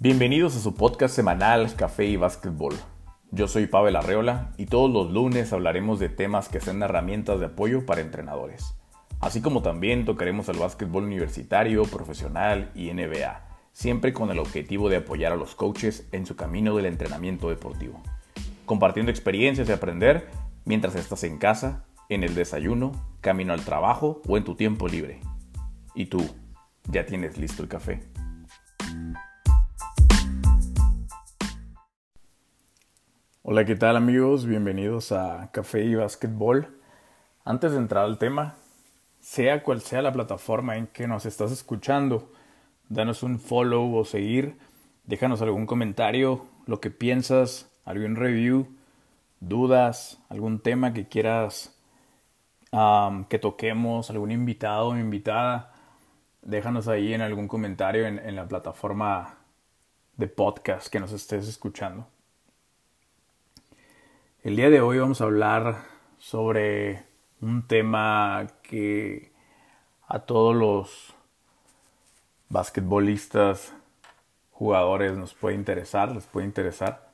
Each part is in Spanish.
Bienvenidos a su podcast semanal Café y Básquetbol. Yo soy Pavel Arreola y todos los lunes hablaremos de temas que sean herramientas de apoyo para entrenadores. Así como también tocaremos el básquetbol universitario, profesional y NBA, siempre con el objetivo de apoyar a los coaches en su camino del entrenamiento deportivo. Compartiendo experiencias y aprender mientras estás en casa, en el desayuno, camino al trabajo o en tu tiempo libre. ¿Y tú? ¿Ya tienes listo el café? Hola, ¿qué tal amigos? Bienvenidos a Café y Básquetbol. Antes de entrar al tema, sea cual sea la plataforma en que nos estás escuchando, danos un follow o seguir, déjanos algún comentario, lo que piensas, algún review, dudas, algún tema que quieras que toquemos, algún invitado o invitada, déjanos ahí en algún comentario en la plataforma de podcast que nos estés escuchando. El día de hoy vamos a hablar sobre un tema que a todos los basquetbolistas, jugadores nos puede interesar, les puede interesar,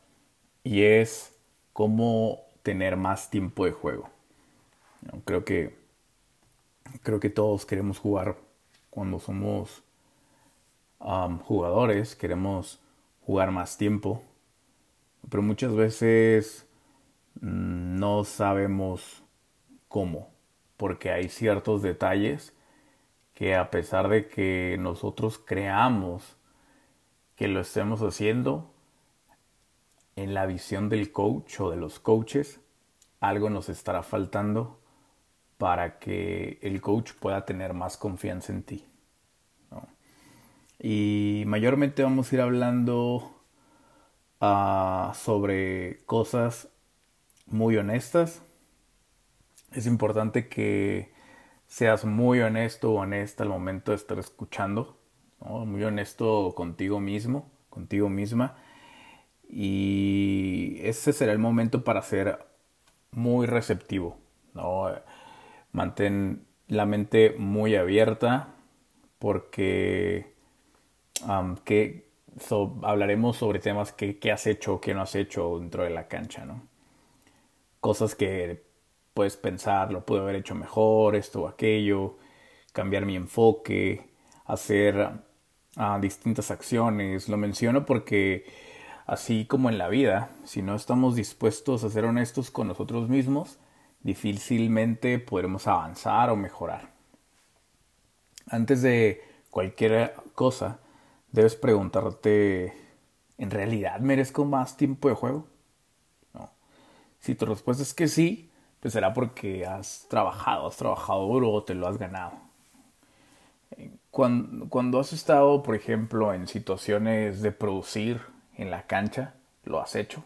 y es cómo tener más tiempo de juego. Creo que creo que todos queremos jugar cuando somos jugadores, queremos jugar más tiempo, pero muchas veces no sabemos cómo, porque hay ciertos detalles que a pesar de que nosotros creamos que lo estemos haciendo, en la visión del coach o de los coaches, algo nos estará faltando para que el coach pueda tener más confianza en ti. Y mayormente vamos a ir hablando ah, sobre cosas muy honestas. Es importante que seas muy honesto o honesta al momento de estar escuchando, muy honesto contigo mismo, contigo misma. Y ese será el momento para ser muy receptivo. ¿no? Mantén la mente muy abierta porque que hablaremos sobre temas que, que has hecho o que no has hecho dentro de la cancha. ¿no? Cosas que puedes pensar, lo puedo haber hecho mejor, esto o aquello, cambiar mi enfoque, hacer ah, distintas acciones. Lo menciono porque así como en la vida, si no estamos dispuestos a ser honestos con nosotros mismos, difícilmente podremos avanzar o mejorar. Antes de cualquier cosa, debes preguntarte, ¿en realidad merezco más tiempo de juego? Si tu respuesta es que sí, pues será porque has trabajado, has trabajado duro o te lo has ganado. Eh, cuando, cuando has estado, por ejemplo, en situaciones de producir en la cancha, lo has hecho.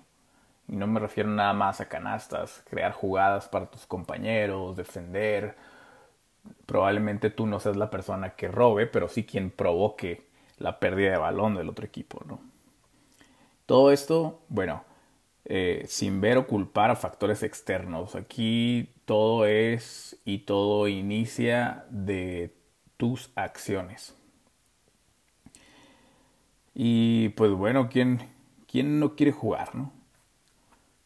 Y no me refiero nada más a canastas, crear jugadas para tus compañeros, defender. Probablemente tú no seas la persona que robe, pero sí quien provoque la pérdida de balón del otro equipo, ¿no? Todo esto, bueno, eh, sin ver o culpar a factores externos. Aquí todo es y todo inicia de tus acciones. Y pues bueno, ¿quién, quién no quiere jugar, no?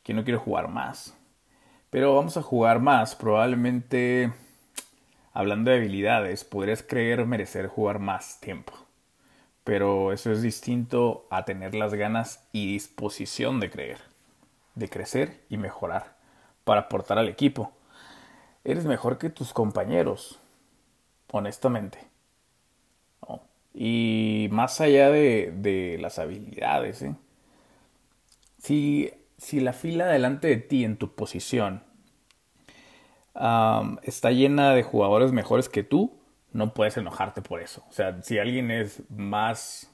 ¿Quién no quiere jugar más? Pero vamos a jugar más. Probablemente, hablando de habilidades, podrías creer merecer jugar más tiempo. Pero eso es distinto a tener las ganas y disposición de creer de crecer y mejorar para aportar al equipo. Eres mejor que tus compañeros, honestamente. Y más allá de, las habilidades, ¿eh? si, si, la fila delante de ti en tu posición está llena de jugadores mejores que tú, no puedes enojarte por eso. O sea, si alguien es más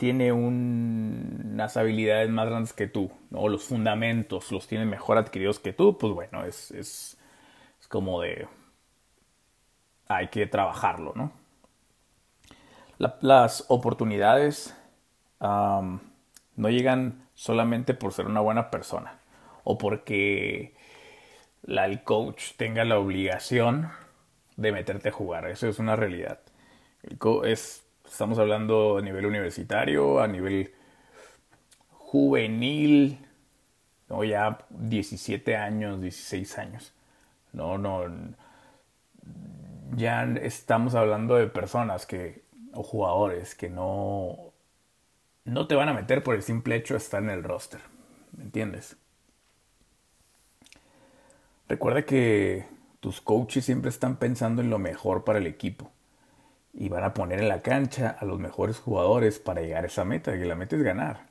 tiene unas habilidades más grandes que tú, o los fundamentos los tiene mejor adquiridos que tú, pues bueno, es, es, como de... hay que trabajarlo, ¿no? las oportunidades no llegan solamente por ser una buena persona o porque la, el coach tenga la obligación de meterte a jugar. Eso es una realidad. El es Estamos hablando a nivel universitario, a nivel juvenil, ¿no? ya 17 años, 16 años. No, no. Ya estamos hablando de personas que, o jugadores que no, no te van a meter por el simple hecho de estar en el roster. ¿Me entiendes? Recuerda que tus coaches siempre están pensando en lo mejor para el equipo y van a poner en la cancha a los mejores jugadores para llegar a esa meta, y la meta es ganar.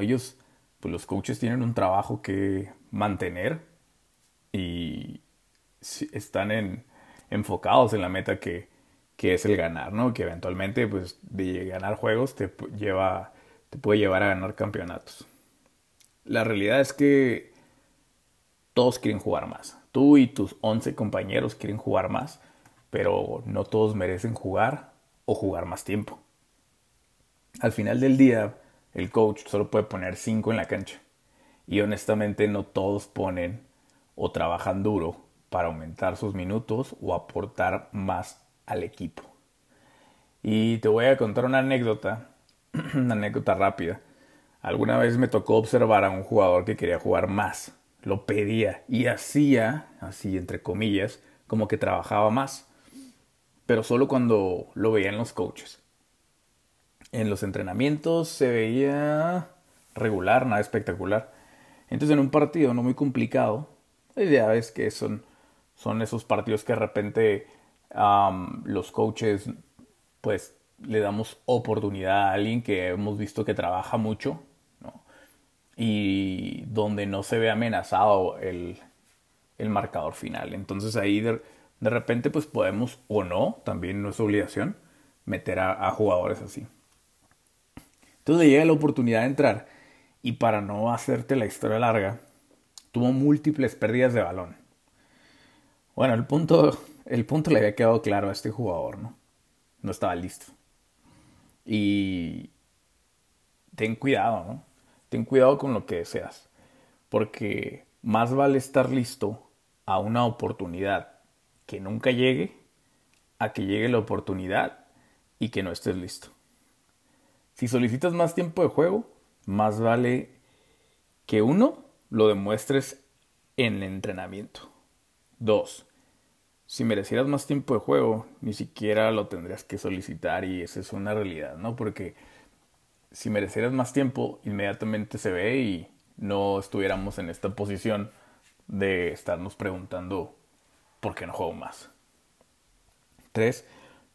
ellos, pues los coaches tienen un trabajo que mantener y están en, enfocados en la meta que, que es el ganar, ¿no? Que eventualmente, pues, de ganar juegos te lleva, te puede llevar a ganar campeonatos. La realidad es que todos quieren jugar más. Tú y tus 11 compañeros quieren jugar más, pero no todos merecen jugar o jugar más tiempo. Al final del día, el coach solo puede poner 5 en la cancha. Y honestamente no todos ponen o trabajan duro para aumentar sus minutos o aportar más al equipo. Y te voy a contar una anécdota, una anécdota rápida. Alguna vez me tocó observar a un jugador que quería jugar más lo pedía y hacía, así entre comillas, como que trabajaba más, pero solo cuando lo veían los coaches. En los entrenamientos se veía regular, nada espectacular. Entonces en un partido no muy complicado, ya ves que son, son esos partidos que de repente los coaches pues le damos oportunidad a alguien que hemos visto que trabaja mucho y donde no se ve amenazado el, marcador final. Entonces ahí repente pues podemos o no, también no es obligación, meter a, jugadores así. Entonces llega la oportunidad de entrar y para no hacerte la historia larga, tuvo múltiples pérdidas de balón. Bueno, el punto, el punto le había quedado claro a este jugador, ¿no? No estaba listo. Y ten cuidado, ¿no? ten cuidado con lo que deseas, porque más vale estar listo a una oportunidad que nunca llegue a que llegue la oportunidad y que no estés listo. Si solicitas más tiempo de juego, más vale que uno lo demuestres en el entrenamiento. Dos, si merecieras más tiempo de juego, ni siquiera lo tendrías que solicitar y esa es una realidad, ¿no? Porque si merecieras más tiempo, inmediatamente se ve y no estuviéramos en esta posición de estarnos preguntando por qué no juego más. Tres,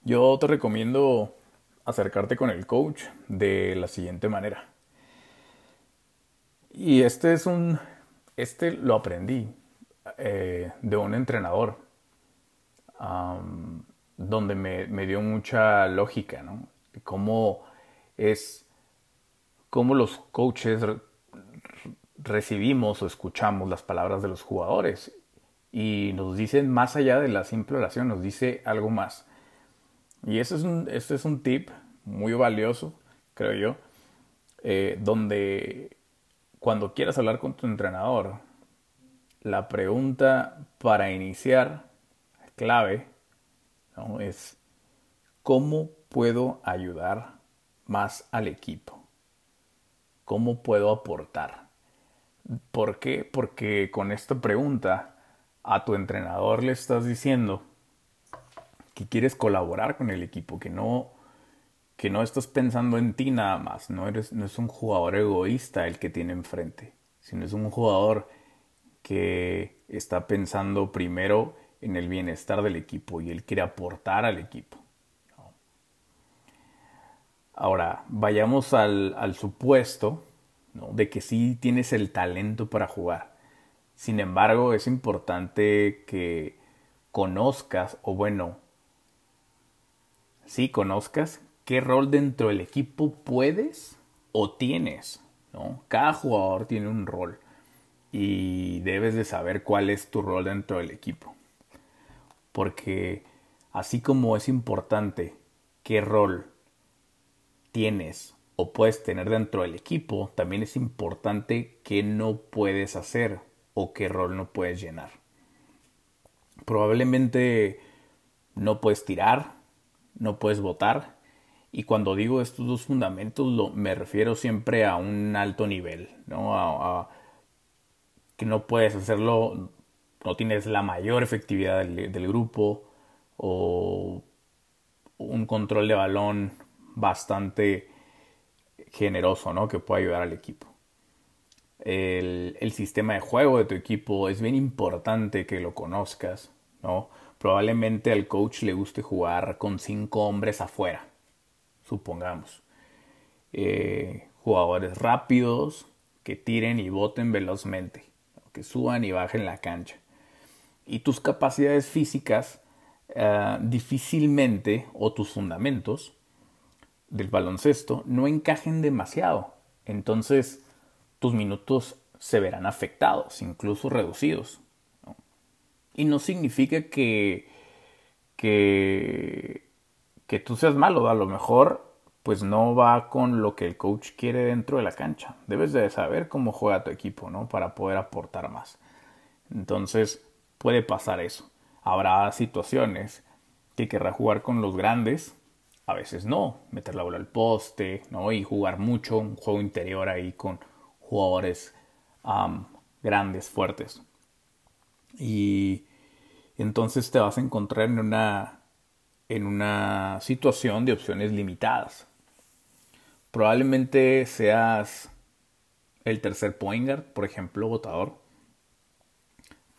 yo te recomiendo acercarte con el coach de la siguiente manera. Y este es un, este lo aprendí eh, de un entrenador, donde me, me, dio mucha lógica, ¿no? Cómo es cómo los coaches recibimos o escuchamos las palabras de los jugadores y nos dicen más allá de la simple oración, nos dice algo más. Y ese es un, este es un tip muy valioso, creo yo, eh, donde cuando quieras hablar con tu entrenador, la pregunta para iniciar clave es ¿cómo puedo ayudar más al equipo? ¿Cómo puedo aportar? ¿Por qué? Porque con esta pregunta a tu entrenador le estás diciendo que quieres colaborar con el equipo, que no, que no estás pensando en ti nada más, no, eres, no es un jugador egoísta el que tiene enfrente, sino es un jugador que está pensando primero en el bienestar del equipo y él quiere aportar al equipo. Ahora, vayamos al, supuesto de que sí tienes el talento para jugar. Sin embargo, es importante que conozcas, o bueno, sí conozcas qué rol dentro del equipo puedes o tienes. ¿no? Cada jugador tiene un rol y debes de saber cuál es tu rol dentro del equipo. Porque así como es importante qué rol tienes o puedes tener dentro del equipo, también es importante qué no puedes hacer o qué rol no puedes llenar. Probablemente no puedes tirar, no puedes votar Y cuando digo estos dos fundamentos, lo, me refiero siempre a un alto nivel, ¿no? A, que no puedes hacerlo, no tienes la mayor efectividad del, del grupo o un control de balón bastante generoso, ¿no? Que pueda ayudar al equipo. El, sistema de juego de tu equipo es bien importante que lo conozcas, ¿no? Probablemente al coach le guste jugar con cinco hombres afuera, supongamos. Eh, jugadores rápidos que tiren y boten velozmente, que suban y bajen la cancha. Y tus capacidades físicas uh, difícilmente, o tus fundamentos del baloncesto, no encajen demasiado. Entonces, tus minutos se verán afectados, incluso reducidos. Y no significa que, que, que tú seas malo, a lo mejor pues no va con lo que el coach quiere dentro de la cancha. Debes de saber cómo juega tu equipo, ¿no? Para poder aportar más. Entonces, puede pasar eso. Habrá situaciones que querrá jugar con los grandes, a veces no, meter la bola al poste, ¿no? Y jugar mucho, un juego interior ahí con jugadores grandes, fuertes. Y entonces te vas a encontrar en una, en una situación de opciones limitadas. Probablemente seas el tercer point guard, por ejemplo, votador,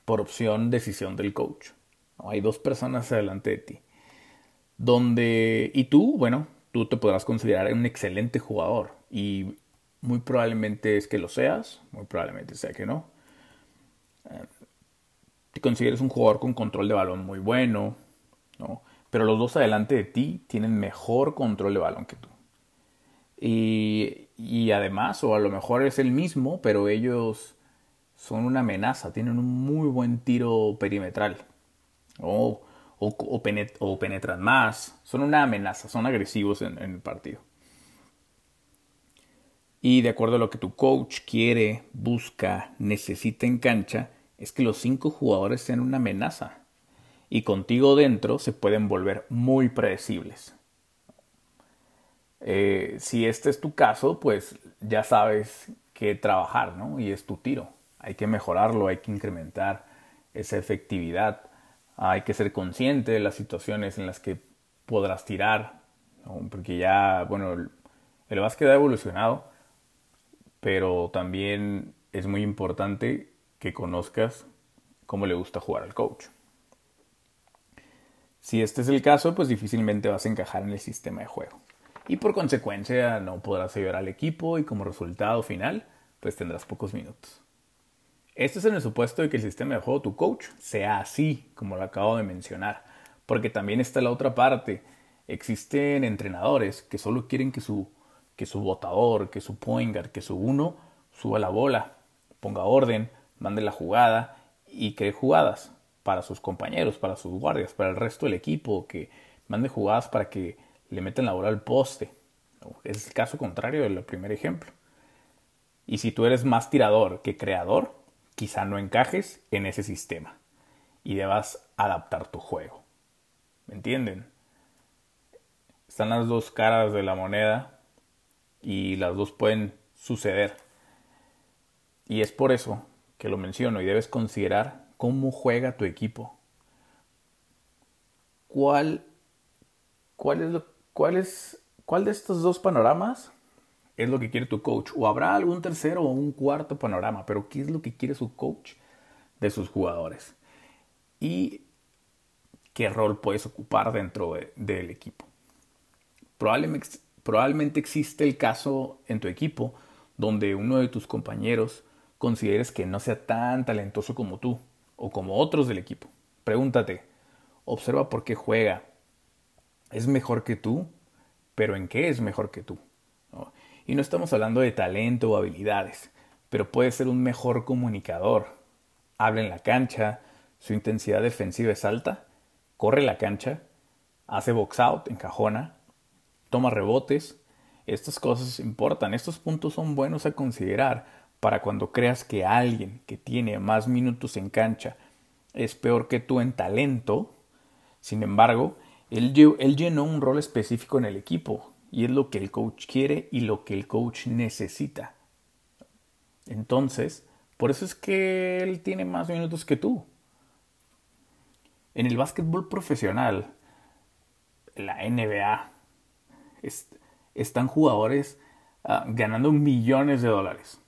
por opción decisión del coach. Hay dos personas adelante de ti. Donde, y tú, bueno, tú te podrás considerar un excelente jugador. Y muy probablemente es que lo seas, muy probablemente sea que no. Eh, te consideres un jugador con control de balón muy bueno, ¿no? Pero los dos adelante de ti tienen mejor control de balón que tú. Y, y además, o a lo mejor es el mismo, pero ellos son una amenaza, tienen un muy buen tiro perimetral. O, o, penetran más, son una amenaza, son agresivos en el partido. Y de acuerdo a lo que tu coach quiere, busca, necesita en cancha, es que los cinco jugadores sean una amenaza. Y contigo dentro se pueden volver muy predecibles. Eh, si este es tu caso, pues ya sabes que trabajar, ¿no? Y es tu tiro. Hay que mejorarlo, hay que incrementar esa efectividad. Hay que ser consciente de las situaciones en las que podrás tirar, porque ya, bueno, el, el básquet ha evolucionado pero también es muy importante que conozcas cómo le gusta jugar al coach. Si este es el caso, pues difícilmente vas a encajar en el sistema de juego. Y por consecuencia no podrás ayudar al equipo y como resultado final, pues tendrás pocos minutos. Esto es en el supuesto de que el sistema de juego tu coach sea así, como lo acabo de mencionar. Porque también está la otra parte. Existen entrenadores que solo quieren que su que su botador, que su point guard, que su uno suba la bola, ponga orden, mande la jugada y cree jugadas para sus compañeros, para sus guardias, para el resto del equipo, que mande jugadas para que le metan la bola al poste. Es el caso contrario del primer ejemplo. Y si tú eres más tirador que creador, quizá no encajes en ese sistema y debas adaptar tu juego. ¿Me entienden? Están las dos caras de la moneda y las dos pueden suceder. Y es por eso que lo menciono y debes considerar cómo juega tu equipo. ¿Cuál, cuál, es cuál, es, cuál de estos dos panoramas es lo que quiere tu coach? O habrá algún tercero o un cuarto panorama, pero ¿qué es lo que quiere su coach de sus jugadores? Y qué rol puedes ocupar dentro del equipo. Probablemente, Probablemente existe el caso en tu equipo donde uno de tus compañeros consideres que no sea tan talentoso como tú o como otros del equipo. Pregúntate, observa por qué juega. ¿Es mejor que tú? ¿Pero en qué es mejor que tú? Y no estamos hablando de talento o habilidades, pero puede ser un mejor comunicador. Habla en la cancha, su intensidad defensiva es alta, corre la cancha, hace box out, encajona, toma rebotes. Estas cosas importan, estos puntos son buenos a considerar para cuando creas que alguien que tiene más minutos en cancha es peor que tú en talento. Sin embargo, él, él llenó un rol específico en el equipo y es lo que el coach quiere y lo que el coach necesita. Entonces, por eso es que él tiene más minutos que tú. En el básquetbol profesional, la NBA, están jugadores ah, ganando millones de dólares.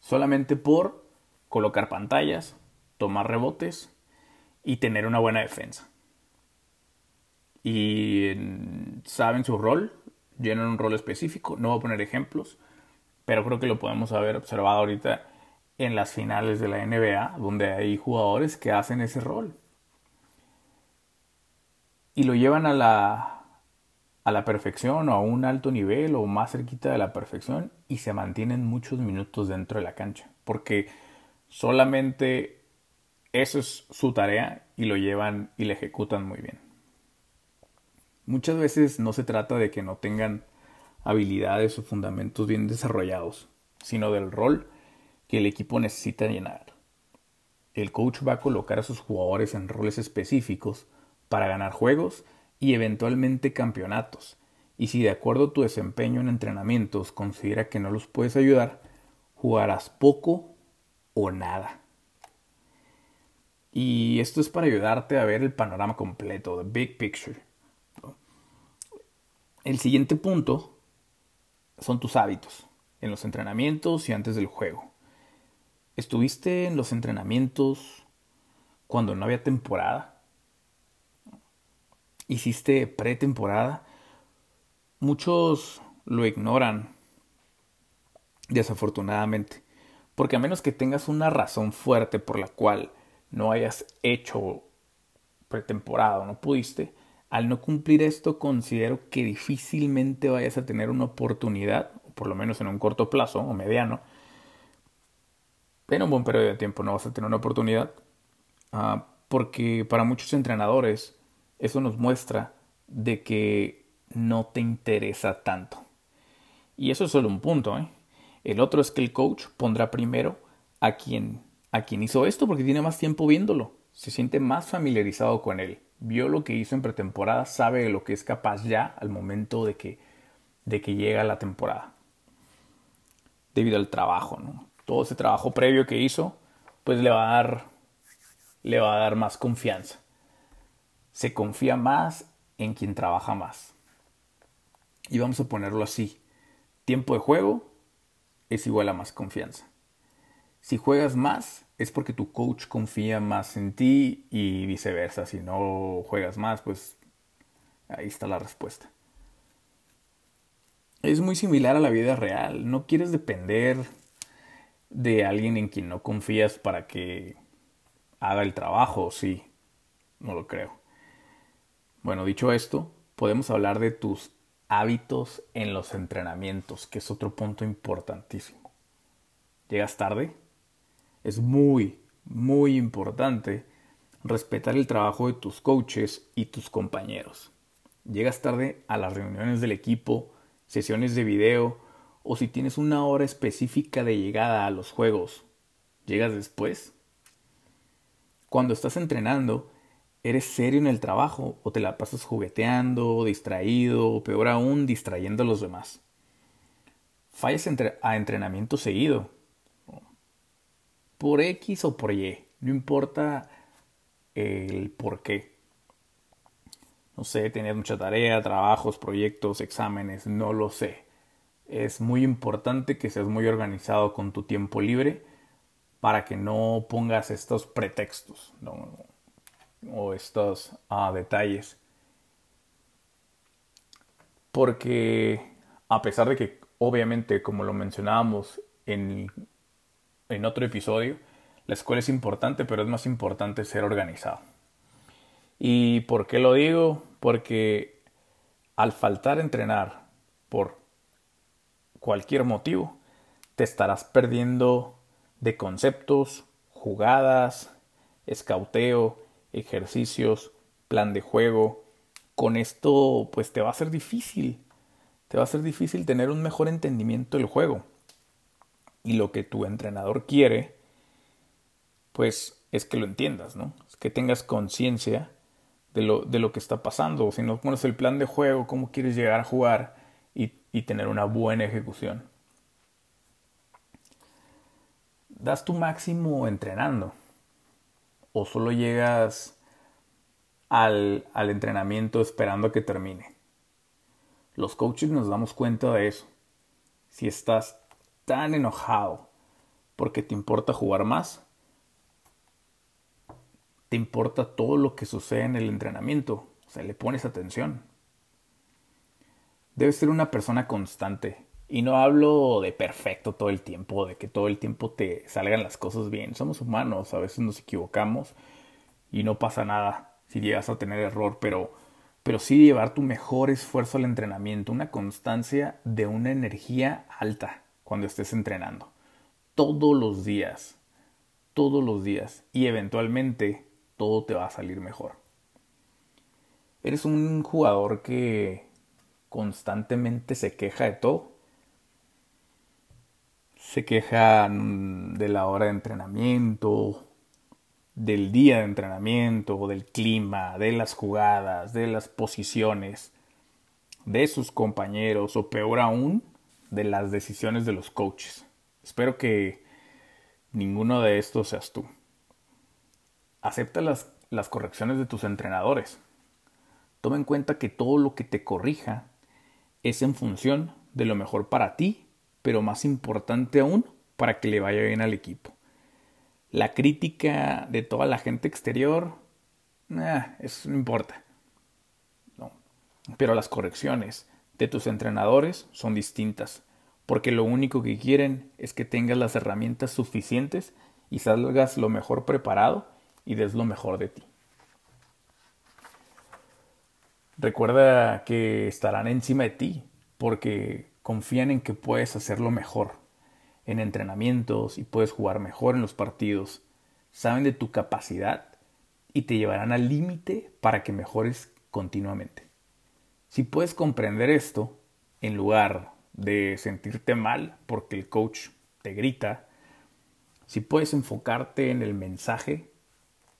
Solamente por colocar pantallas, tomar rebotes y tener una buena defensa. Y saben su rol, llenan un rol específico. No voy a poner ejemplos, pero creo que lo podemos haber observado ahorita en las finales de la NBA, donde hay jugadores que hacen ese rol. Y lo llevan a la, a la perfección o a un alto nivel o más cerquita de la perfección y se mantienen muchos minutos dentro de la cancha. Porque solamente eso es su tarea y lo llevan y le ejecutan muy bien. Muchas veces no se trata de que no tengan habilidades o fundamentos bien desarrollados, sino del rol que el equipo necesita llenar. El coach va a colocar a sus jugadores en roles específicos para ganar juegos y eventualmente campeonatos. Y si de acuerdo a tu desempeño en entrenamientos considera que no los puedes ayudar, jugarás poco o nada. Y esto es para ayudarte a ver el panorama completo, the big picture. El siguiente punto son tus hábitos en los entrenamientos y antes del juego. ¿Estuviste en los entrenamientos cuando no había temporada? ¿Hiciste pretemporada? Muchos lo ignoran, desafortunadamente, porque a menos que tengas una razón fuerte por la cual no hayas hecho pretemporada o no pudiste, al no cumplir esto, considero que difícilmente vayas a tener una oportunidad, por lo menos en un corto plazo o mediano, en un buen periodo de tiempo no vas a tener una oportunidad, ah, porque para muchos entrenadores eso nos muestra de que no te interesa tanto. Y eso es solo un punto. ¿eh? El otro es que el coach pondrá primero a quien, a quien hizo esto porque tiene más tiempo viéndolo, se siente más familiarizado con él vio lo que hizo en pretemporada, sabe de lo que es capaz ya al momento de que, de que llega la temporada. Debido al trabajo, ¿no? Todo ese trabajo previo que hizo, pues le va a dar, le va a dar más confianza. Se confía más en quien trabaja más. Y vamos a ponerlo así. Tiempo de juego es igual a más confianza. Si juegas más, es porque tu coach confía más en ti y viceversa. Si no juegas más, pues ahí está la respuesta. Es muy similar a la vida real. No quieres depender de alguien en quien no confías para que haga el trabajo, sí. No lo creo. Bueno, dicho esto, podemos hablar de tus hábitos en los entrenamientos, que es otro punto importantísimo. ¿Llegas tarde? es muy, muy importante respetar el trabajo de tus coaches y tus compañeros. Llegas tarde a las reuniones del equipo, sesiones de video o si tienes una hora específica de llegada a los juegos, ¿llegas después? Cuando estás entrenando, ¿eres serio en el trabajo o te la pasas jugueteando, distraído o peor aún distrayendo a los demás? Fallas a entrenamiento seguido por X o por Y, no importa el por qué. No sé, tenías mucha tarea, trabajos, proyectos, exámenes, no lo sé. Es muy importante que seas muy organizado con tu tiempo libre para que no pongas estos pretextos o estos ah, detalles. Porque a pesar de que obviamente, como lo mencionábamos en en otro episodio, la escuela es importante, pero es más importante ser organizado. ¿Y por qué lo digo? Porque al faltar entrenar por cualquier motivo, te estarás perdiendo de conceptos, jugadas, escauteo, ejercicios, plan de juego. Con esto, pues te va a ser difícil. Te va a ser difícil tener un mejor entendimiento del juego y lo que tu entrenador quiere, pues es que lo entiendas, ¿no? Es que tengas conciencia de lo, de lo que está pasando. Si no pones el plan de juego, cómo quieres llegar a jugar y tener una buena ejecución. ¿Das tu máximo entrenando? ¿O solo llegas al, al entrenamiento esperando a que termine? Los coaches nos damos cuenta de eso. Si estás tan enojado porque te importa jugar más, te importa todo lo que sucede en el entrenamiento, o sea, le pones atención. Debes ser una persona constante. Y no hablo de perfecto todo el tiempo, de que todo el tiempo te salgan las cosas bien. Somos humanos, a veces nos equivocamos y no pasa nada si llegas a tener error, pero, pero sí llevar tu mejor esfuerzo al entrenamiento, una constancia de una energía alta cuando estés entrenando. Todos los días, todos los días. Y eventualmente todo te va a salir mejor. Eres un jugador que constantemente se queja de todo. Se queja de la hora de entrenamiento, del día de entrenamiento, del clima, de las jugadas, de las posiciones, de sus compañeros o peor aún, de las decisiones de los coaches. Espero que ninguno de estos seas tú. Acepta las, las correcciones de tus entrenadores. Toma en cuenta que todo lo que te corrija es en función de lo mejor para ti, pero más importante aún, para que le vaya bien al equipo. La crítica de toda la gente exterior, eso no importa. No. Pero las correcciones de tus entrenadores son distintas, porque lo único que quieren es que tengas las herramientas suficientes y salgas lo mejor preparado y des lo mejor de ti. Recuerda que estarán encima de ti porque confían en que puedes hacerlo mejor en entrenamientos y puedes jugar mejor en los partidos. Saben de tu capacidad y te llevarán al límite para que mejores continuamente. Si puedes comprender esto, en lugar de sentirte mal porque el coach te grita, si puedes enfocarte en el mensaje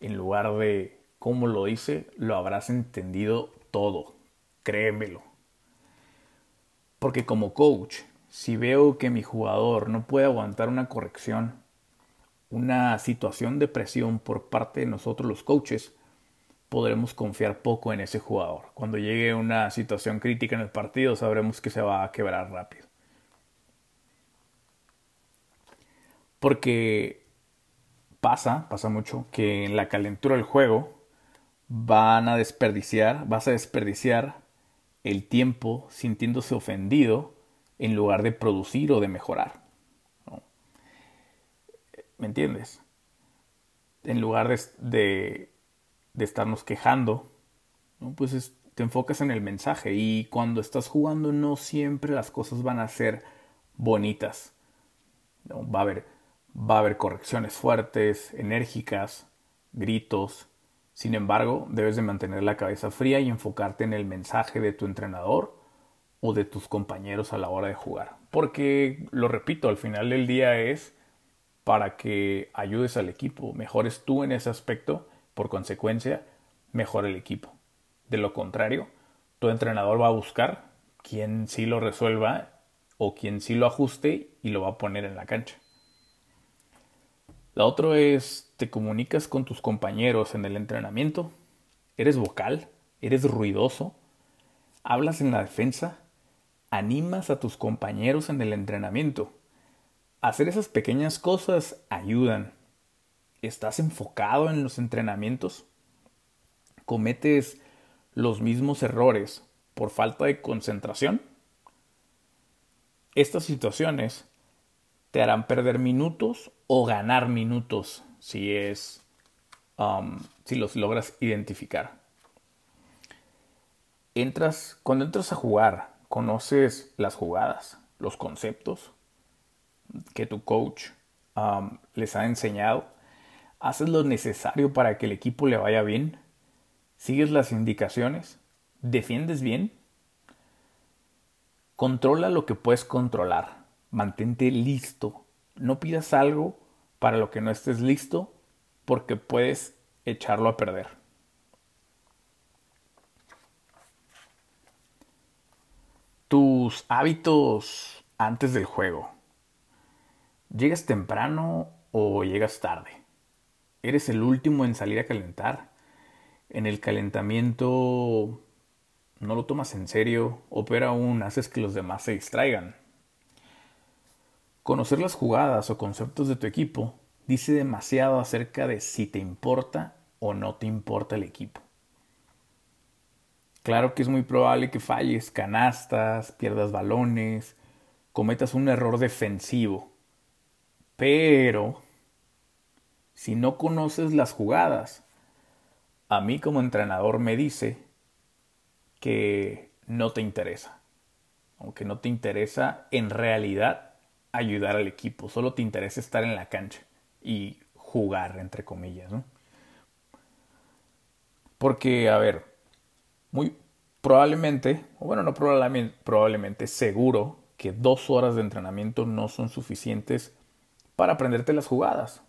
en lugar de cómo lo dice, lo habrás entendido todo, créemelo. Porque como coach, si veo que mi jugador no puede aguantar una corrección, una situación de presión por parte de nosotros los coaches, podremos confiar poco en ese jugador. Cuando llegue una situación crítica en el partido, sabremos que se va a quebrar rápido. Porque pasa, pasa mucho, que en la calentura del juego van a desperdiciar, vas a desperdiciar el tiempo sintiéndose ofendido en lugar de producir o de mejorar. ¿Me entiendes? En lugar de, de, estarnos quejando, pues te enfocas en el mensaje y cuando estás jugando no siempre las cosas van a ser bonitas. Va, a haber, va a haber correcciones fuertes, enérgicas, gritos, sin embargo, debes de mantener la cabeza fría y enfocarte en el mensaje de tu entrenador o de tus compañeros a la hora de jugar. Porque, lo repito, al final del día es para que ayudes al equipo, mejores tú en ese aspecto, por consecuencia, mejor el equipo. De lo contrario, tu entrenador va a buscar quien sí lo resuelva o quien sí lo ajuste y lo va a poner en la cancha. La otra es, te comunicas con tus compañeros en el entrenamiento, eres vocal, eres ruidoso, hablas en la defensa, animas a tus compañeros en el entrenamiento. Hacer esas pequeñas cosas ayudan. ¿Estás enfocado en los entrenamientos? ¿Cometes los mismos errores por falta de concentración? Estas situaciones te harán perder minutos o ganar minutos si es um, si los logras identificar. Entras, cuando entras a jugar, conoces las jugadas, los conceptos que tu coach um, les ha enseñado, haces lo necesario para que el equipo le vaya bien, sigues las indicaciones, defiendes bien, controla lo que puedes controlar, mantente listo no pidas algo para lo que no estés listo porque puedes echarlo a perder. Tus hábitos antes del juego. ¿Llegas temprano o llegas tarde? ¿Eres el último en salir a calentar? En el calentamiento no lo tomas en serio o peor aún haces que los demás se distraigan. Conocer las jugadas o conceptos de tu equipo dice demasiado acerca de si te importa o no te importa el equipo. Claro que es muy probable que falles canastas, pierdas balones, cometas un error defensivo. Pero, si no conoces las jugadas, a mí como entrenador me dice que no te interesa. Aunque no te interesa en realidad ayudar al equipo, solo te interesa estar en la cancha y jugar, entre comillas. ¿no? Porque, a ver, muy probablemente, o bueno, no probablemente, probablemente, seguro que dos horas de entrenamiento no son suficientes para aprenderte las jugadas.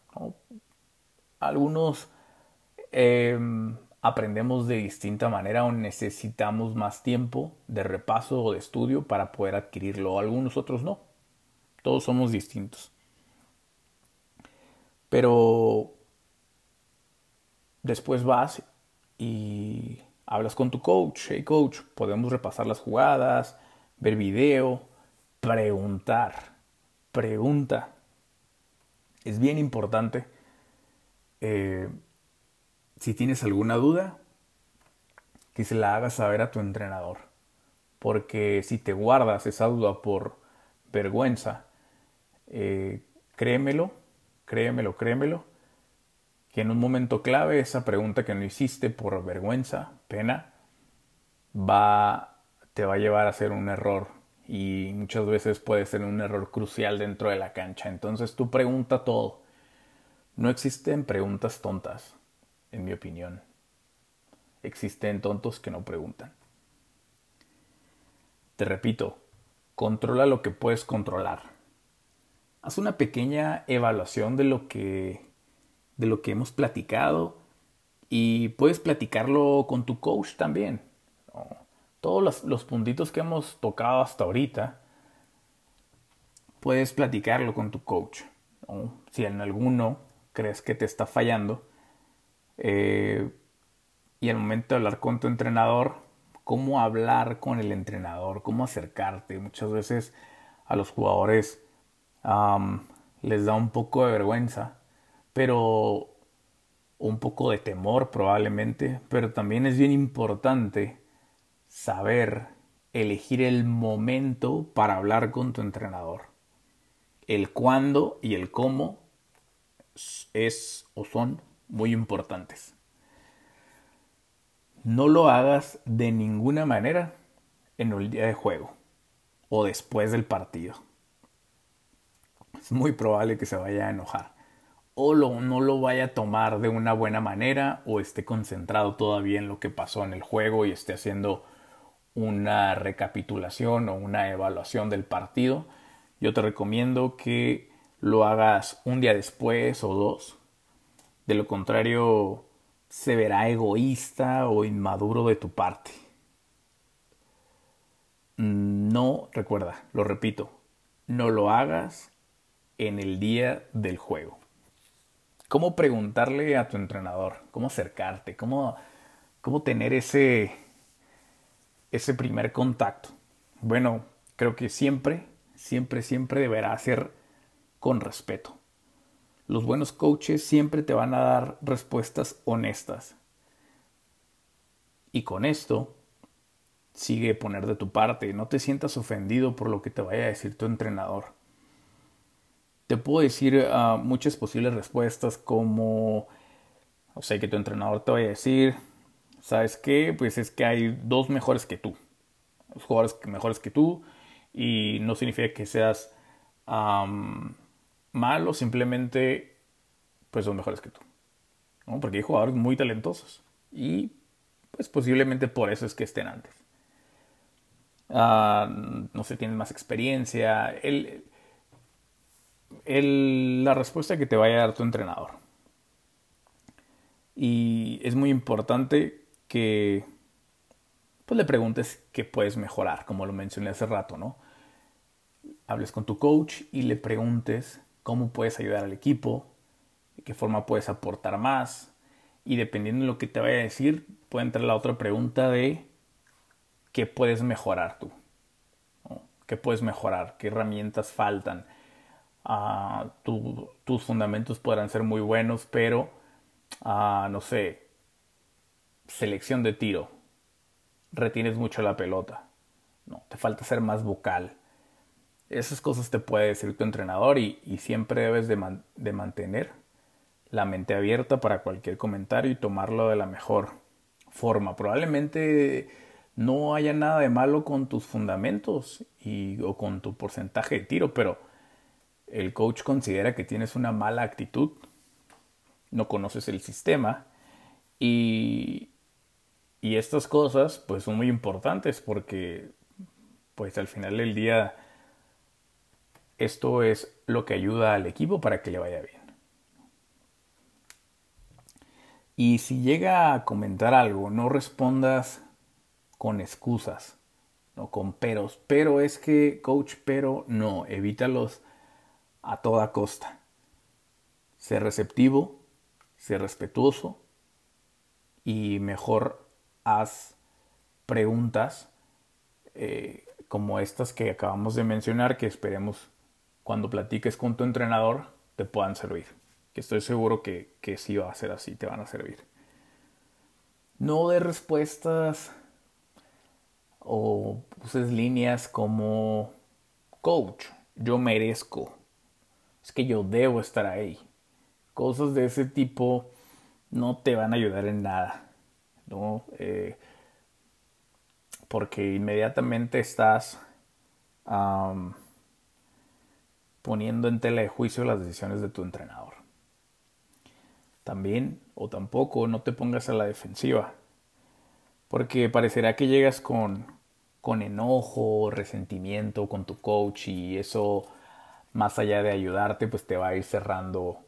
Algunos em, aprendemos de distinta manera o necesitamos más tiempo de repaso o de estudio para poder adquirirlo. Algunos otros no. Todos somos distintos. Pero después vas y hablas con tu coach. Hey coach, podemos repasar las jugadas, ver video, preguntar. Pregunta. Es bien importante. Eh, si tienes alguna duda, que se la hagas saber a tu entrenador. Porque si te guardas esa duda por vergüenza, eh, créemelo, créemelo, créemelo, que en un momento clave esa pregunta que no hiciste por vergüenza, pena, va, te va a llevar a hacer un error y muchas veces puede ser un error crucial dentro de la cancha. Entonces tú pregunta todo. No existen preguntas tontas, en mi opinión. Existen tontos que no preguntan. Te repito, controla lo que puedes controlar. Haz una pequeña evaluación de lo que de lo que hemos platicado y puedes platicarlo con tu coach también. Todos los, puntitos que hemos tocado hasta ahorita, puedes platicarlo con tu coach. Si en alguno crees que te está fallando, eh, y al momento de hablar con tu entrenador, cómo hablar con el entrenador, cómo acercarte. Muchas veces a los jugadores les da un poco de vergüenza pero un poco de temor probablemente, pero también es bien importante saber elegir el momento para hablar con tu entrenador. El cuándo y el cómo es o son muy importantes. No lo hagas de ninguna manera en el día de juego o después del partido. Es muy probable que se vaya a enojar o no lo vaya a tomar de una buena manera o esté concentrado todavía en lo que pasó en el juego y esté haciendo una recapitulación o una evaluación del partido, yo te recomiendo que lo hagas un día después o dos. De lo contrario, se verá egoísta o inmaduro de tu parte. No, recuerda, lo repito, no lo hagas en el día del juego cómo preguntarle a tu entrenador, cómo acercarte, cómo, cómo tener ese, ese primer contacto. Bueno, creo que siempre, siempre, siempre deberá ser con respeto. Los buenos coaches siempre te van a dar respuestas honestas. Y con esto, sigue poner de tu parte. No te sientas ofendido por lo que te vaya a decir tu entrenador. Te puedo decir ah, muchas posibles respuestas como, o sea, que tu entrenador te vaya a decir, ¿sabes qué? Pues es que hay dos mejores que tú, dos jugadores mejores que tú y no significa que seas malo, simplemente pues son mejores que tú, ¿no? Porque hay jugadores muy talentosos y pues posiblemente por eso es que estén antes. Ah, no sé, tienen más experiencia. El, la respuesta que te vaya a dar tu entrenador. Y es muy importante que pues le preguntes qué puedes mejorar, como lo mencioné hace rato, ¿no? Hables con tu coach y le preguntes cómo puedes ayudar al equipo, de qué forma puedes aportar más, y dependiendo de lo que te vaya a decir, puede entrar la otra pregunta de qué puedes mejorar tú, qué puedes mejorar, qué herramientas faltan. Ah, tus fundamentos podrán ser muy buenos, pero, ah, no sé, selección de tiro, retienes mucho la pelota, no, te falta ser más vocal. Esas cosas te puede decir tu entrenador y, siempre debes de, de mantener la mente abierta para cualquier comentario y tomarlo de la mejor forma. Probablemente no haya nada de malo con tus fundamentos y, o con tu porcentaje de tiro, pero el coach considera que tienes una mala actitud, no conoces el sistema y, y estas cosas pues son muy importantes porque pues al final del día esto es lo que ayuda al equipo para que le vaya bien. Y si llega a comentar algo, no respondas con excusas, no con peros. Pero es que, coach, pero no, evítalos a toda costa. Sé receptivo, sé respetuoso y mejor haz preguntas eh, como estas que acabamos de mencionar que esperemos cuando platiques con tu entrenador te puedan servir. Que estoy seguro que, que sí va a ser así, te van a servir. No de respuestas o uses líneas como coach, yo merezco, es que yo debo estar ahí. Cosas de ese tipo no te van a ayudar en nada, ¿no? Eh, porque inmediatamente estás poniendo en tela de juicio las decisiones de tu entrenador. También o tampoco no te pongas a la defensiva, porque parecerá que llegas con, con enojo, resentimiento con tu coach y eso más allá de ayudarte, pues te va a ir cerrando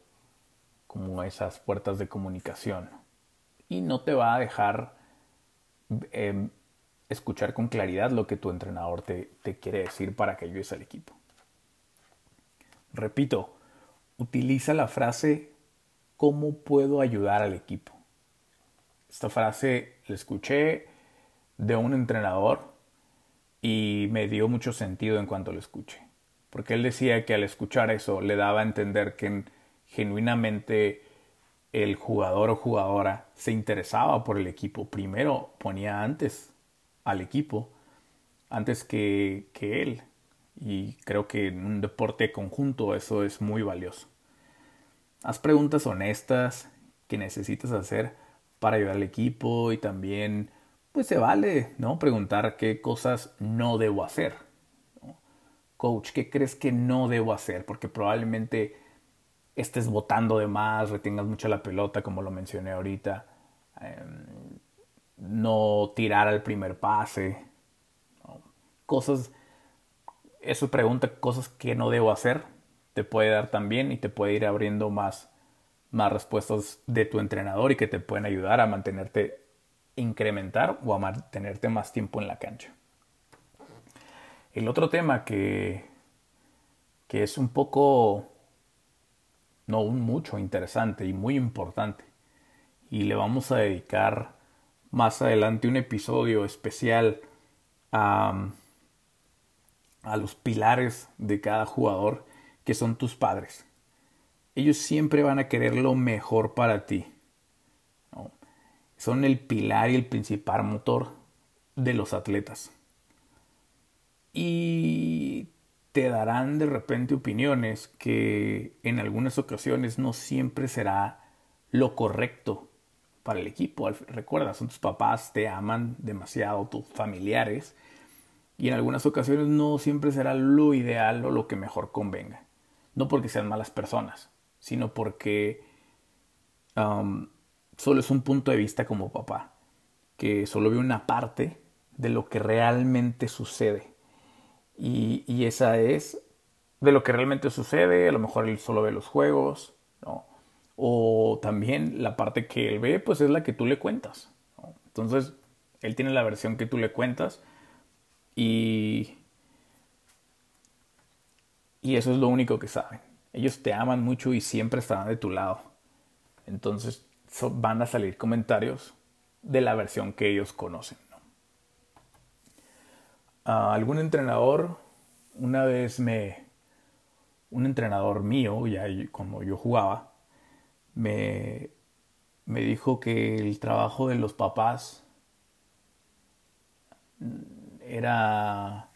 como esas puertas de comunicación y no te va a dejar em, escuchar con claridad lo que tu entrenador te, te quiere decir para que ayudes al equipo. Repito, utiliza la frase ¿cómo puedo ayudar al equipo? Esta frase la escuché de un entrenador y me dio mucho sentido en cuanto lo escuché porque él decía que al escuchar eso le daba a entender que genuinamente el jugador o jugadora se interesaba por el equipo. Primero ponía antes al equipo, antes que, que él. Y creo que en un deporte conjunto eso es muy valioso. Haz preguntas honestas que necesitas hacer para ayudar al equipo y también pues se vale, ¿no? Preguntar qué cosas no debo hacer coach, ¿qué crees que no debo hacer? Porque probablemente estés votando de más, retengas mucho la pelota, como lo mencioné ahorita, em, no tirar al primer pase, cosas, eso pregunta cosas que no debo hacer, te puede dar también y te puede ir abriendo más, más respuestas de tu entrenador y que te pueden ayudar a mantenerte, incrementar o a mantenerte más tiempo en la cancha. El otro tema que, que es un poco, no un mucho interesante y muy importante, y le vamos a dedicar más adelante un episodio especial a, a los pilares de cada jugador, que son tus padres. Ellos siempre van a querer lo mejor para ti. Son el pilar y el principal motor de los atletas y te darán de repente opiniones que en algunas ocasiones no siempre será lo correcto para el equipo. Recuerda, son tus papás, te aman demasiado, tus familiares, y en algunas ocasiones no siempre será lo ideal o lo que mejor convenga. No porque sean malas personas, sino porque um, solo es un punto de vista como papá, que solo ve una parte de lo que realmente sucede y, esa es de lo que realmente sucede, a lo mejor él solo ve los juegos, ¿no? O también la parte que él ve, pues es la que tú le cuentas. Entonces, Él tiene la versión que tú le cuentas y, y eso es lo único que saben. Ellos te aman mucho y siempre estarán de tu lado. Entonces van a salir comentarios de la versión que ellos conocen. Algún entrenador, una vez me, un entrenador mío, ya como yo jugaba, me, me dijo que el trabajo de los papás era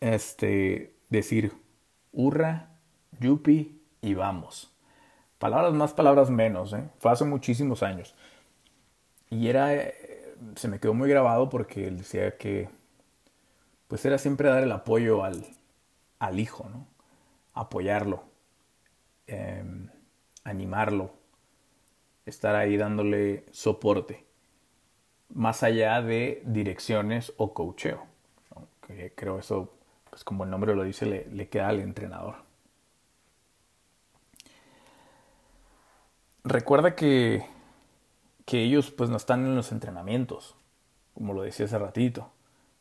este decir hurra, yupi y vamos. Palabras más, palabras menos, ¿eh? Fue hace muchísimos años. Y era, se me quedó muy grabado porque él decía que, pues era siempre dar el apoyo al, al hijo, ¿no? Apoyarlo, em, animarlo, estar ahí dándole soporte, más allá de direcciones o coacheo. Que creo eso, pues como el nombre lo dice, le, le queda al entrenador. Recuerda que, que ellos pues no están en los entrenamientos, como lo decía hace ratito.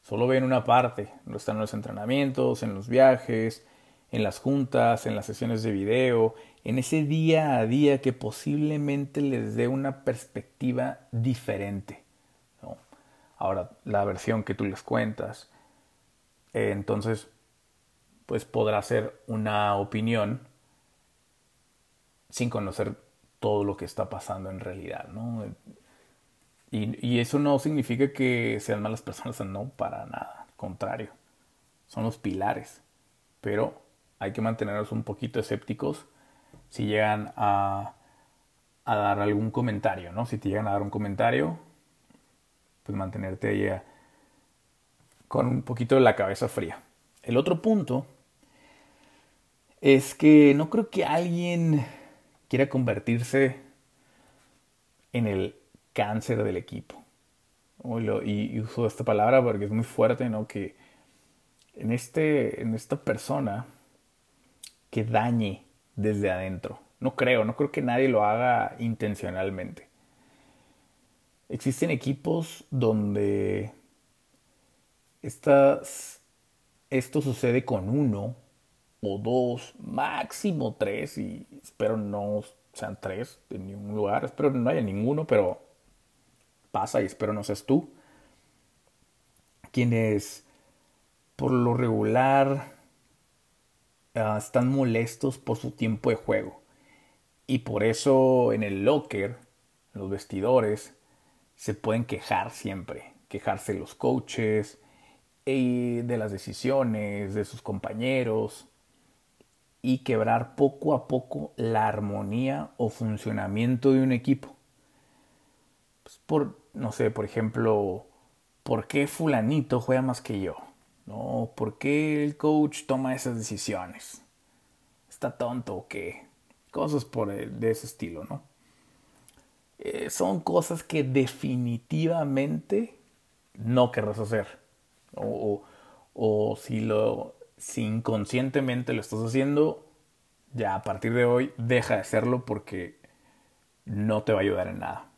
Solo ven una parte, no están en los entrenamientos, en los viajes, en las juntas, en las sesiones de video, en ese día a día que posiblemente les dé una perspectiva diferente. Ahora, la versión que tú les cuentas, eh, entonces, pues podrá ser una opinión sin conocer todo lo que está pasando en realidad, ¿no? Y, eso no significa que sean malas personas, no, para nada, al contrario, son los pilares, pero hay que mantenernos un poquito escépticos si llegan a, a dar algún comentario, ¿no? Si te llegan a dar un comentario, pues mantenerte ahí con un poquito de la cabeza fría. El otro punto es que no creo que alguien quiera convertirse en el cáncer del equipo. Y, uso esta palabra porque es muy fuerte, ¿no? Que en, este, en esta persona que dañe desde adentro. No creo, no creo que nadie lo haga intencionalmente. Existen equipos donde estas, esto sucede con uno o dos, máximo tres, y espero no sean tres en ningún lugar, espero no haya ninguno, pero pasa y espero no seas tú. Quienes por lo regular Ah, están molestos por su tiempo de juego. Y por eso en el locker, los vestidores, se pueden quejar siempre. Quejarse de los coaches, y de las decisiones, de sus compañeros. Y quebrar poco a poco la armonía o funcionamiento de un equipo. Pues por, no sé, por ejemplo, ¿por qué fulanito juega más que yo? No, ¿por qué el coach toma esas decisiones? ¿Está tonto o qué? Cosas por de ese estilo, ¿no? Eh, son cosas que definitivamente no querrás hacer. O, o, si, lo, si inconscientemente lo estás haciendo, ya a partir de hoy deja de hacerlo porque no te va a ayudar en nada.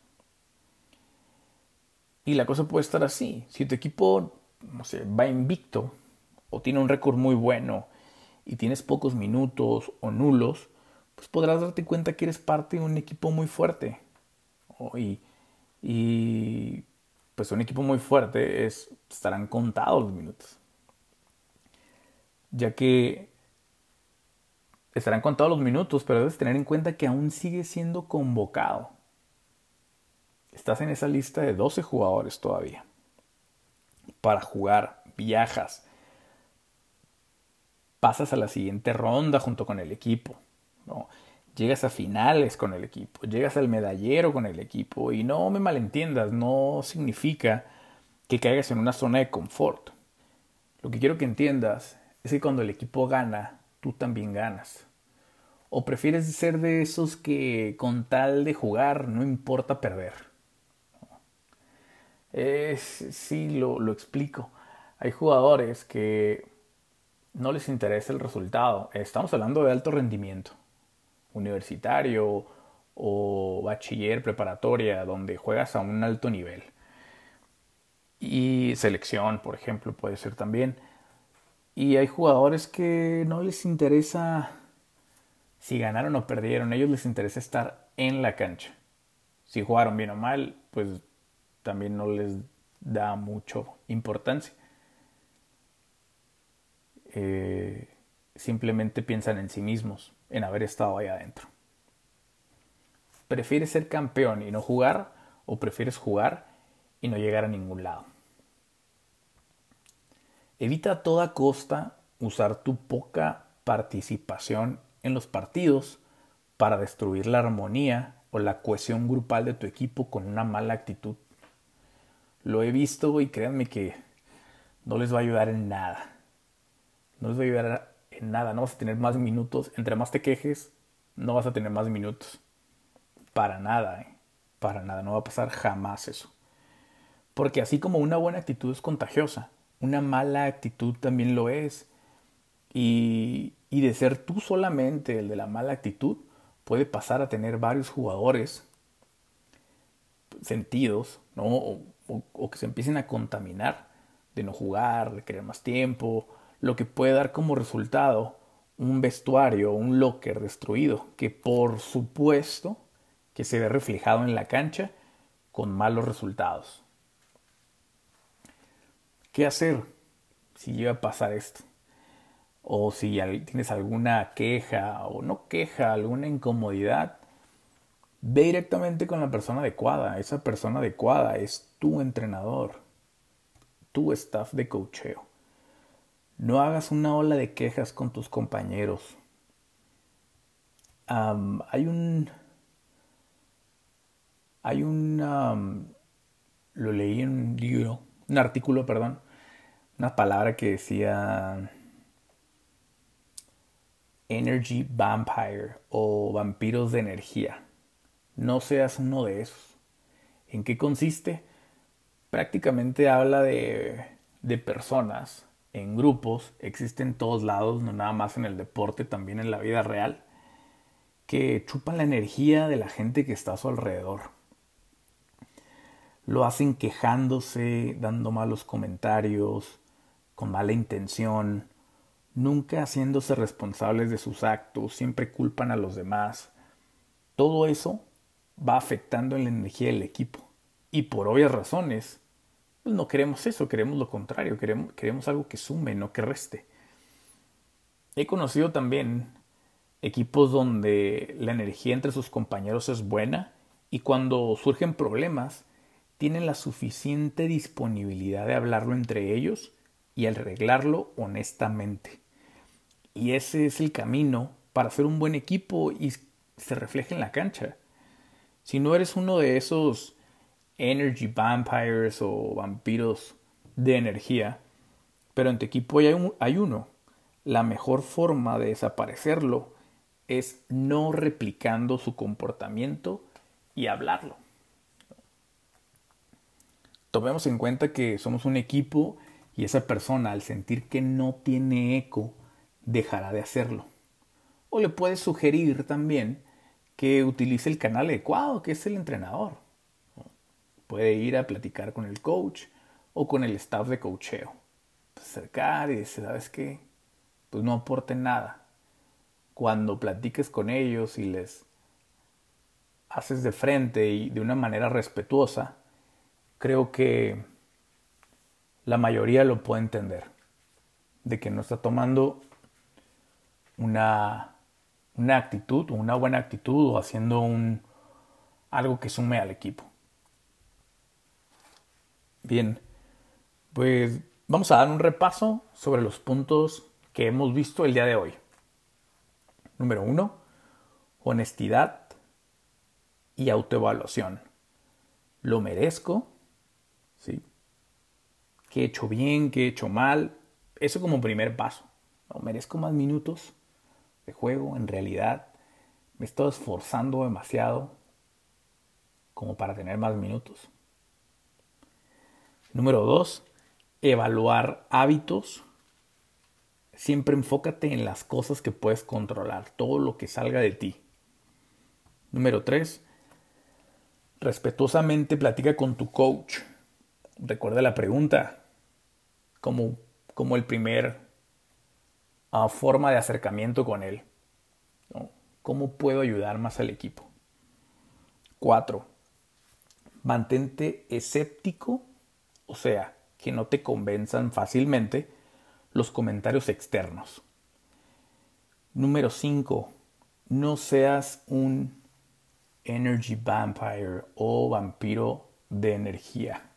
Y la cosa puede estar así. Si tu equipo no sé, va invicto o tiene un récord muy bueno y tienes pocos minutos o nulos, pues podrás darte cuenta que eres parte de un equipo muy fuerte. Y, y pues un equipo muy fuerte es, estarán contados los minutos. Ya que estarán contados los minutos, pero debes tener en cuenta que aún sigue siendo convocado. Estás en esa lista de 12 jugadores todavía para jugar, viajas, pasas a la siguiente ronda junto con el equipo, llegas a finales con el equipo, llegas al medallero con el equipo y no me malentiendas, no significa que caigas en una zona de confort. Lo que quiero que entiendas es que cuando el equipo gana, tú también ganas. ¿O prefieres ser de esos que con tal de jugar no importa perder? Sí, lo, lo explico. Hay jugadores que no les interesa el resultado. Estamos hablando de alto rendimiento, universitario o bachiller, preparatoria, donde juegas a un alto nivel. Y selección, por ejemplo, puede ser también. Y hay jugadores que no les interesa si ganaron o perdieron, a ellos les interesa estar en la cancha. Si jugaron bien o mal, pues también no les da mucho importancia. Eh, simplemente piensan en sí mismos, en haber estado ahí adentro. ¿Prefieres ser campeón y no jugar o prefieres jugar y no llegar a ningún lado? Evita a toda costa usar tu poca participación en los partidos para destruir la armonía o la cohesión grupal de tu equipo con una mala actitud. Lo he visto y créanme que no les va a ayudar en nada. No les va a ayudar en nada. No vas a tener más minutos. Entre más te quejes, no vas a tener más minutos. Para nada, ¿eh? Para nada. No va a pasar jamás eso. Porque así como una buena actitud es contagiosa, una mala actitud también lo es. Y, y de ser tú solamente el de la mala actitud, puede pasar a tener varios jugadores sentidos, ¿no? O, que se empiecen a contaminar de no jugar, de querer más tiempo, lo que puede dar como resultado un vestuario, un locker destruido, que por supuesto que se ve reflejado en la cancha con malos resultados. ¿Qué hacer si llega a pasar esto? o si tienes alguna queja o no queja, alguna incomodidad, ve directamente con la persona adecuada. Esa persona adecuada es tu entrenador, tu staff de cocheo. No hagas una ola de quejas con tus compañeros. hay un... Hay un... lo leí en un libro, un artículo, perdón, una palabra que decía Energy Vampire o vampiros de energía. No seas uno de esos. ¿En qué consiste? Prácticamente habla de, de personas en grupos, existen en todos lados, no nada más en el deporte, también en la vida real, que chupan la energía de la gente que está a su alrededor. Lo hacen quejándose, dando malos comentarios, con mala intención, nunca haciéndose responsables de sus actos, siempre culpan a los demás. Todo eso va afectando en la energía del equipo. Y por obvias razones, pues no queremos eso, queremos lo contrario, queremos, queremos algo que sume, no que reste. He conocido también equipos donde la energía entre sus compañeros es buena y cuando surgen problemas tienen la suficiente disponibilidad de hablarlo entre ellos y arreglarlo honestamente. Y ese es el camino para ser un buen equipo y se refleja en la cancha. Si no eres uno de esos energy vampires o vampiros de energía, pero en tu equipo hay, hay uno, la mejor forma de desaparecerlo es no replicando su comportamiento y hablarlo. Tomemos en cuenta que somos un equipo y esa persona al sentir que no tiene eco dejará de hacerlo. O le puedes sugerir también que utilice el canal adecuado, que es el entrenador. Puede ir a platicar con el coach o con el staff de coacheo. Acercar y decir, ¿sabes qué? Pues no aporten nada. Cuando platiques con ellos y les haces de frente y de una manera respetuosa, creo que la mayoría lo puede entender. De que no está tomando una, una actitud, una buena actitud o haciendo un, algo que sume al equipo. Bien, pues vamos a dar un repaso sobre los puntos que hemos visto el día de hoy. Número uno, honestidad y autoevaluación. ¿Lo merezco? ¿Sí? ¿Qué he hecho bien? ¿Qué he hecho mal? Eso como primer paso. ¿No? ¿Merezco más minutos? juego, en realidad me estoy esforzando demasiado como para tener más minutos. Número dos, evaluar hábitos. Siempre enfócate en las cosas que puedes controlar, todo lo que salga de ti. Número 3. Respetuosamente platica con tu coach. Recuerda la pregunta como, como el primer uh, forma de acercamiento con él. ¿Cómo puedo ayudar más al equipo? 4. Mantente escéptico, o sea, que no te convenzan fácilmente los comentarios externos. Número 5. No seas un energy vampire o vampiro de energía.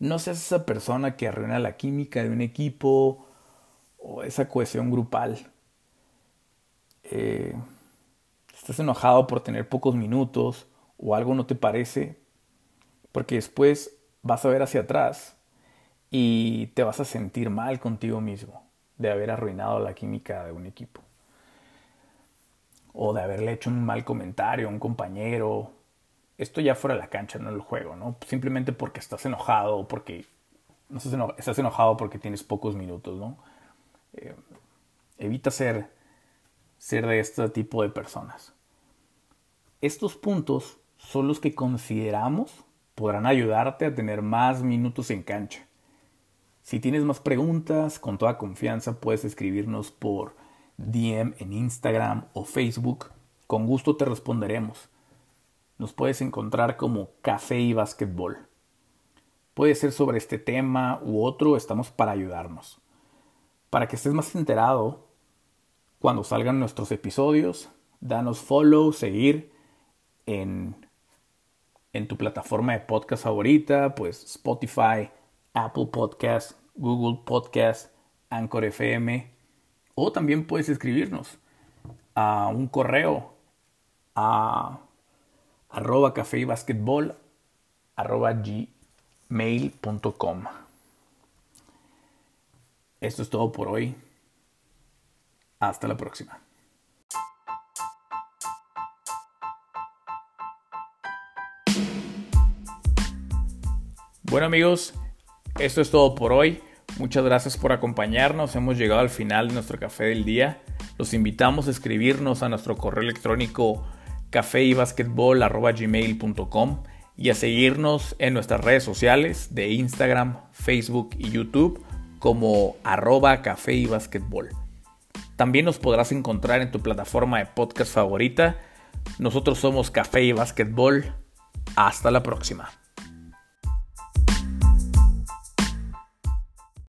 No seas esa persona que arruina la química de un equipo o esa cohesión grupal. Eh, estás enojado por tener pocos minutos o algo no te parece, porque después vas a ver hacia atrás y te vas a sentir mal contigo mismo de haber arruinado la química de un equipo o de haberle hecho un mal comentario a un compañero. Esto ya fuera de la cancha, no el juego, ¿no? Simplemente porque estás enojado o porque no estás, enojado, porque tienes pocos minutos, ¿no? Eh, evita ser, ser de este tipo de personas. Estos puntos son los que consideramos podrán ayudarte a tener más minutos en cancha. Si tienes más preguntas, con toda confianza puedes escribirnos por DM en Instagram o Facebook. Con gusto te responderemos. Nos puedes encontrar como Café y Básquetbol. Puede ser sobre este tema u otro, estamos para ayudarnos. Para que estés más enterado cuando salgan nuestros episodios, danos follow, seguir en, en tu plataforma de podcast favorita, pues Spotify, Apple Podcast, Google Podcast, Anchor FM o también puedes escribirnos a un correo a arroba café y basquetbol arroba gmail.com. Esto es todo por hoy. Hasta la próxima. Bueno amigos, esto es todo por hoy. Muchas gracias por acompañarnos. Hemos llegado al final de nuestro café del día. Los invitamos a escribirnos a nuestro correo electrónico café y a seguirnos en nuestras redes sociales de Instagram, Facebook y YouTube como arroba café y. También nos podrás encontrar en tu plataforma de podcast favorita. Nosotros somos Café y Basquetbol. Hasta la próxima.